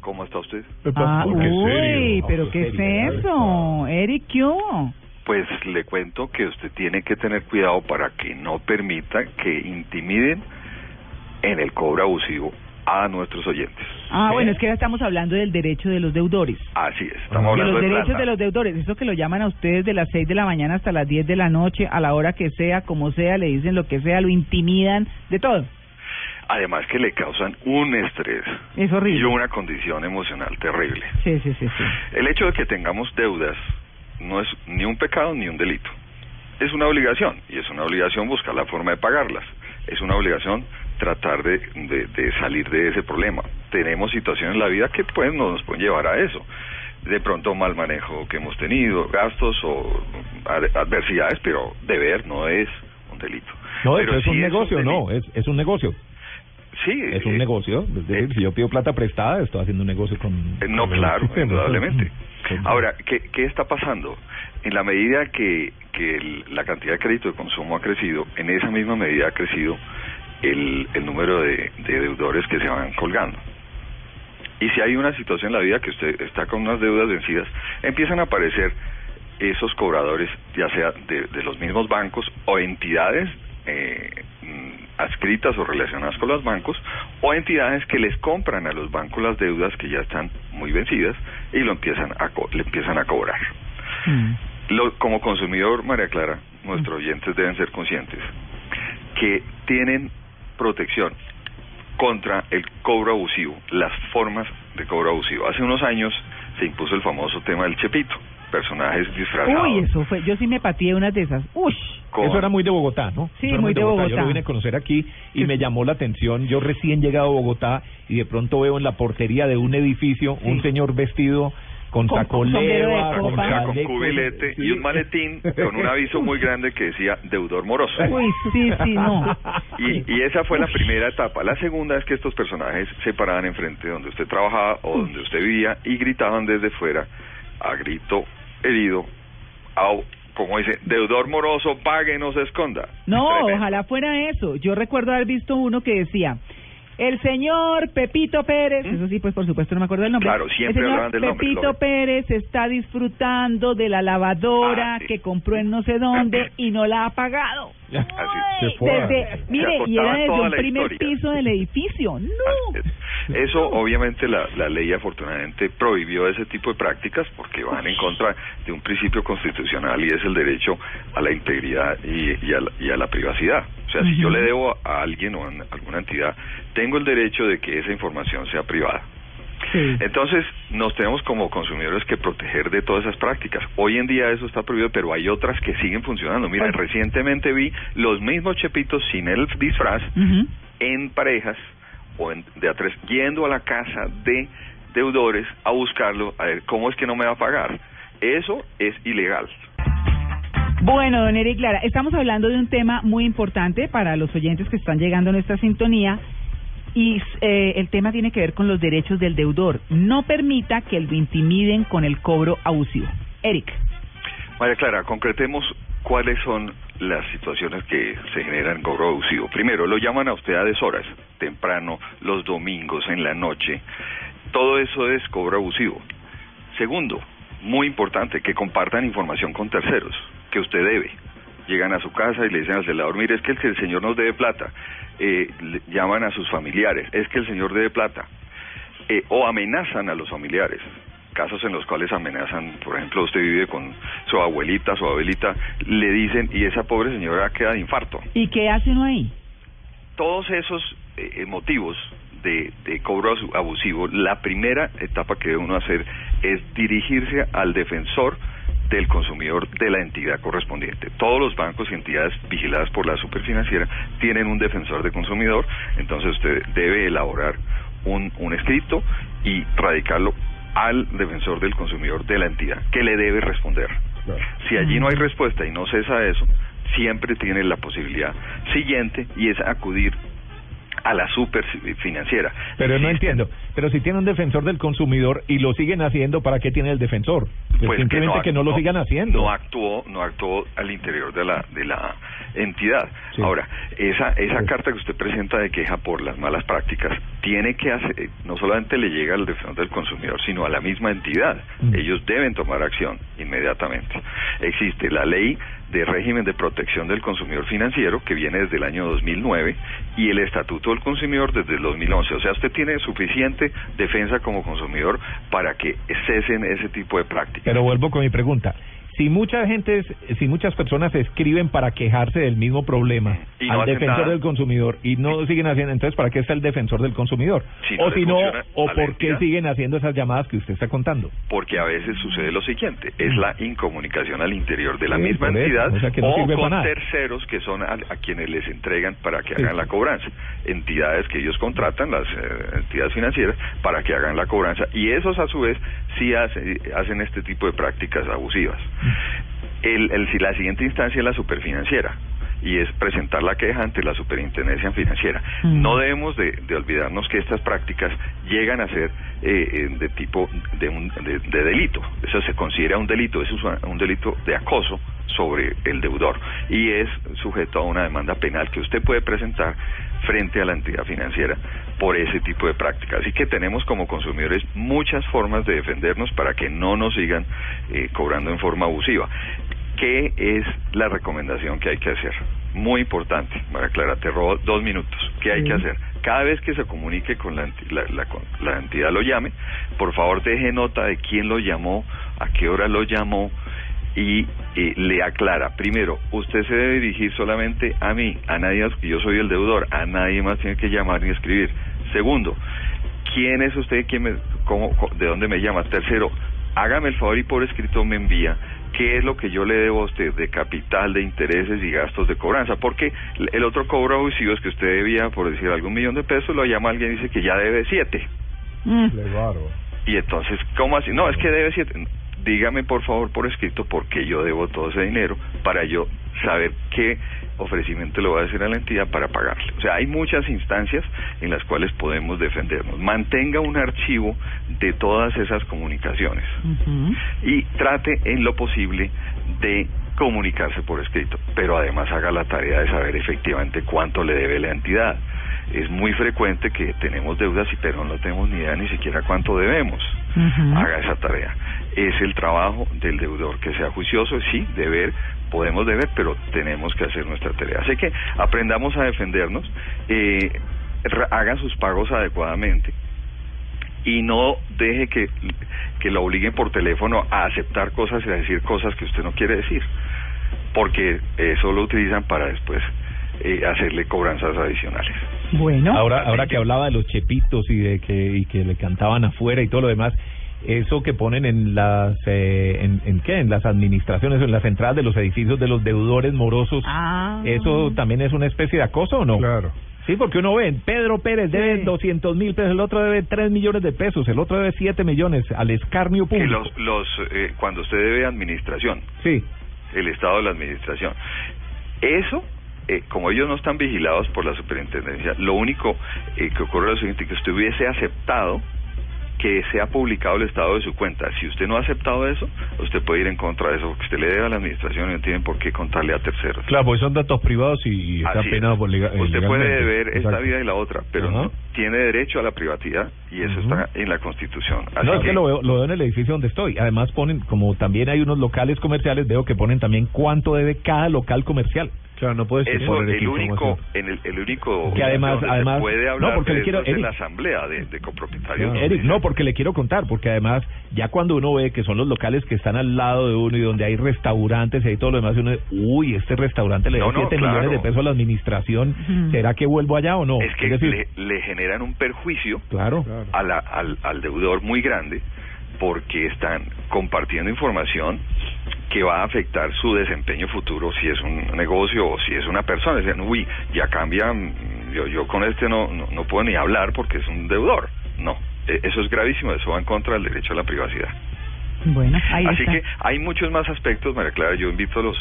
¿Cómo está usted? Ah, uy, serio, pero ¿qué es eso? Eric, ¿qué? Pues le cuento que usted tiene que tener cuidado para que no permita que intimiden en el cobro abusivo a nuestros oyentes. Ah, bueno, es que ahora estamos hablando del derecho de los deudores. Así es, estamos De hablando los de derechos plata. de los deudores, eso que lo llaman a ustedes de las 6 de la mañana hasta las 10 de la noche, a la hora que sea, como sea, le dicen lo que sea, lo intimidan, de todo. Además que le causan un estrés Es y una condición emocional terrible. Sí, sí, sí, sí. El hecho de que tengamos deudas no es ni un pecado ni un delito. Es una obligación y es una obligación buscar la forma de pagarlas. Es una obligación tratar de, de- de salir de ese problema. Tenemos situaciones en la vida que pues no nos pueden llevar a eso. De pronto mal manejo que hemos tenido, gastos o ad- adversidades, pero deber no es un delito. No, pero eso es sí un negocio, no, es, es un negocio. Sí, Es un eh, negocio. Es decir, eh, si yo pido plata prestada, estoy haciendo un negocio con... Eh, No, con claro, indudablemente. Ahora, ¿qué, ¿qué está pasando? En la medida que, que el- la cantidad de crédito de consumo ha crecido, en esa misma medida ha crecido el, el número de, de deudores que se van colgando. Y si hay una situación en la vida que usted está con unas deudas vencidas, empiezan a aparecer esos cobradores, ya sea de, de los mismos bancos o entidades eh, adscritas o relacionadas con los bancos, o entidades que les compran a los bancos las deudas que ya están muy vencidas y lo empiezan a co- le empiezan a cobrar. Mm. Lo- como consumidor, María Clara, nuestros oyentes deben ser conscientes que tienen protección contra el cobro abusivo, las formas de cobro abusivo. Hace unos años se impuso el famoso tema del chepito, personajes disfrazados. Uy, eso fue, yo sí me pateé unas de esas. Uy, con- Eso era muy de Bogotá, ¿no? Sí, era muy de Bogotá. Yo lo vine a conocer aquí y Sí. me llamó la atención. Yo recién llegado a Bogotá y de pronto veo en la portería de un edificio un señor vestido con, Con- saco con saco, cubilete sí. y un maletín con un aviso muy grande que decía deudor moroso. uy, sí, sí, no. Y, y esa fue la primera etapa. La segunda es que estos personajes se paraban enfrente de donde usted trabajaba o donde usted vivía y gritaban desde fuera a grito herido, au, como dice, deudor moroso, pague, no se esconda. No, Tremendo. ojalá fuera eso. Yo recuerdo haber visto uno que decía, el señor Pepito Pérez, eso sí, pues por supuesto no me acuerdo del nombre. ¿Mm? Claro, siempre el señor del nombre, Pepito. Pérez está disfrutando de la lavadora Ah, sí. que compró en no sé dónde y no la ha pagado. Así Se fue. Desde, Se mire, y era desde un primer historia. piso del edificio. No. Eso obviamente la, la ley afortunadamente prohibió ese tipo de prácticas porque van en contra de un principio constitucional y es el derecho a la integridad y, y a, la, y a la privacidad. O sea, si yo le debo a alguien o a alguna entidad, tengo el derecho de que esa información sea privada. Sí. Entonces, nos tenemos como consumidores que proteger de todas esas prácticas. Hoy en día eso está prohibido, pero hay otras que siguen funcionando. Mira, recientemente vi los mismos chepitos sin el disfraz en parejas o en- de a tres yendo a la casa de deudores a buscarlo, a ver cómo es que no me va a pagar. Eso es ilegal. Bueno, don Eric Clara, estamos hablando de un tema muy importante para los oyentes que están llegando a nuestra sintonía y eh, el tema tiene que ver con los derechos del deudor. No permita que lo intimiden con el cobro abusivo. Eric. María Clara, concretemos cuáles son las situaciones que se generan en cobro abusivo. Primero, lo llaman a usted a deshoras, temprano, los domingos, en la noche. Todo eso es cobro abusivo. Segundo, muy importante, que compartan información con terceros, que usted debe. Llegan a su casa y le dicen al celador, mire, es que el, que el señor nos debe plata. Eh, le- llaman a sus familiares, es que el señor debe plata. Eh, o amenazan a los familiares. Casos en los cuales amenazan, por ejemplo, usted vive con su abuelita, su abuelita, le dicen, y esa pobre señora queda de infarto ¿Y qué hace uno ahí? todos esos eh, motivos de, de cobro abusivo, la primera etapa que debe uno hacer es dirigirse al defensor del consumidor de la entidad correspondiente. Todos los bancos y entidades vigiladas por la superfinanciera tienen un defensor de consumidor, entonces usted debe elaborar un, un escrito y radicarlo al defensor del consumidor de la entidad, que le debe responder. Si allí no hay respuesta y no cesa eso, siempre tiene la posibilidad siguiente y es acudir a la super financiera. Pero no entiendo. Pero si tiene un defensor del consumidor y lo siguen haciendo, ¿para qué tiene el defensor? Pues simplemente que no, lo sigan haciendo. No actuó, no actuó al interior de la de la entidad. Ahora, esa esa carta que usted presenta de queja por las malas prácticas tiene que hacer, no solamente le llega al defensor del consumidor, sino a la misma entidad. Mm. Ellos deben tomar acción inmediatamente. Existe la ley de régimen de protección del consumidor financiero que viene desde el año 2009 y el estatuto del consumidor desde el 2011. O sea, usted tiene suficiente defensa como consumidor para que cesen ese tipo de prácticas. Pero vuelvo con mi pregunta si mucha gente, si muchas personas escriben para quejarse del mismo problema al defensor del consumidor y no siguen haciendo, entonces ¿para qué está el defensor del consumidor? o si no, o por qué siguen haciendo esas llamadas que usted está contando? Porque a veces sucede lo siguiente, es la incomunicación al interior de la misma entidad o, con terceros que son a, quienes les entregan para que hagan la cobranza, entidades que ellos contratan, las eh, entidades financieras, para que hagan la cobranza y esos a su vez sí hacen este tipo de prácticas abusivas. El, el, la siguiente instancia es la superfinanciera y es presentar la queja ante la superintendencia financiera. Mm. No debemos de, olvidarnos que estas prácticas llegan a ser eh, eh, de tipo de, un, de, delito. Eso se considera un delito, es un delito de acoso sobre el deudor y es sujeto a una demanda penal que usted puede presentar frente a la entidad financiera por ese tipo de prácticas. Así que tenemos como consumidores muchas formas de defendernos para que no nos sigan eh, cobrando en forma abusiva. ¿Qué es la recomendación que hay que hacer? Muy importante, María Clara, te robo dos minutos. ¿Qué hay que hacer? Cada vez que se comunique con la, la entidad lo llame, por favor deje nota de quién lo llamó, a qué hora lo llamó, y le aclara, primero, usted se debe dirigir solamente a mí, a nadie más, yo soy el deudor, a nadie más tiene que llamar ni escribir. Segundo, ¿quién es usted? ¿Quién me, cómo, ¿De dónde me llama? Tercero, hágame el favor y por escrito me envía qué es lo que yo le debo a usted de capital, de intereses y gastos de cobranza, porque el otro cobro abusivo es que usted debía, por decir algún millón de pesos, lo llama alguien y dice que ya debe siete. Mm. Y entonces, ¿cómo así? No, es que debe siete dígame por favor por escrito por qué yo debo todo ese dinero para yo saber qué ofrecimiento le voy a hacer a la entidad para pagarle. O sea, hay muchas instancias en las cuales podemos defendernos. Mantenga un archivo de todas esas comunicaciones y trate en lo posible de comunicarse por escrito, pero además haga la tarea de saber efectivamente cuánto le debe la entidad. Es muy frecuente que tenemos deudas y pero no tenemos ni idea ni siquiera cuánto debemos. Haga esa tarea es el trabajo del deudor, que sea juicioso, sí, deber, podemos deber, pero tenemos que hacer nuestra tarea. Así que aprendamos a defendernos, eh, hagan sus pagos adecuadamente y no deje que, que lo obliguen por teléfono a aceptar cosas y a decir cosas que usted no quiere decir, porque eso lo utilizan para después eh, hacerle cobranzas adicionales. Bueno, ahora ahora que hablaba de los chepitos y de que y que le cantaban afuera y todo lo demás, eso que ponen en las eh, en, en, qué en las administraciones en las entradas de los edificios de los deudores morosos ah. eso también es una especie de acoso o no claro. Sí porque uno ve Pedro Pérez debe doscientos mil pesos el otro debe tres millones de pesos el otro debe siete millones al escarnio público. los los eh, cuando usted debe administración. Sí. El estado de la administración. Eso eh, como ellos no están vigilados por la superintendencia, lo único eh, que ocurre es lo siguiente, que usted hubiese aceptado que sea publicado el estado de su cuenta. Si usted no ha aceptado eso, usted puede ir en contra de eso, porque usted le debe a la administración y no tiene por qué contarle a terceros. Claro, porque son datos privados y, está penado por legal, Usted puede deber esta vida y la otra, pero no tiene derecho a la privacidad y eso está en la Constitución. no, es que, lo, veo, lo veo en el edificio donde estoy. Además ponen, como también hay unos locales comerciales, veo que ponen también cuánto debe cada local comercial. Claro, no puedes Eso, el único, en el, el único que además, además puede hablar no, porque le quiero, en la asamblea de, de copropietarios. Eric, no, porque le quiero contar, porque además ya cuando uno ve que son los locales que están al lado de uno y donde hay restaurantes y hay todo lo demás, uno dice, uy, este restaurante le da 7 millones de pesos a la administración, ¿será que vuelvo allá o no? Es que le, generan un perjuicio claro. A la, al, al deudor muy grande porque están compartiendo información que va a afectar su desempeño futuro si es un negocio o si es una persona. Dicen, uy, ya cambia, yo, yo con este no, no, puedo ni hablar porque es un deudor. No, eh, eso es gravísimo, eso va en contra del derecho a la privacidad. Bueno, ahí Así está. que hay muchos más aspectos, María Clara. Yo invito a los,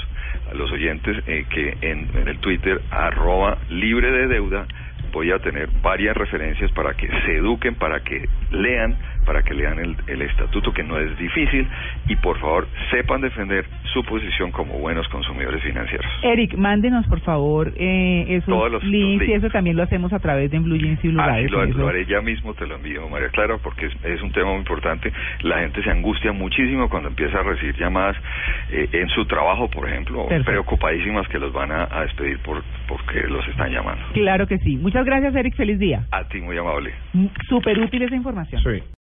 a los oyentes eh, que en, en el Twitter, arroba libre de deuda, voy a tener varias referencias para que se eduquen, para que lean, para que lean el, el estatuto, que no es difícil, y por favor sepan defender su posición como buenos consumidores financieros. Eric, mándenos por favor eh, esos Todos los- los links y eso también lo hacemos a través de Blue Jeans y Blue Así Radio, lo, haré ya mismo, te lo envío, María Clara, porque es, es un tema muy importante. La gente se angustia muchísimo cuando empieza a recibir llamadas eh, en su trabajo, por ejemplo, Perfecto. preocupadísimas que los van a, a despedir por porque los están llamando. Claro que sí. Muchas gracias, Eric. Feliz día. A ti, muy amable. Súper útil esa información. Sí.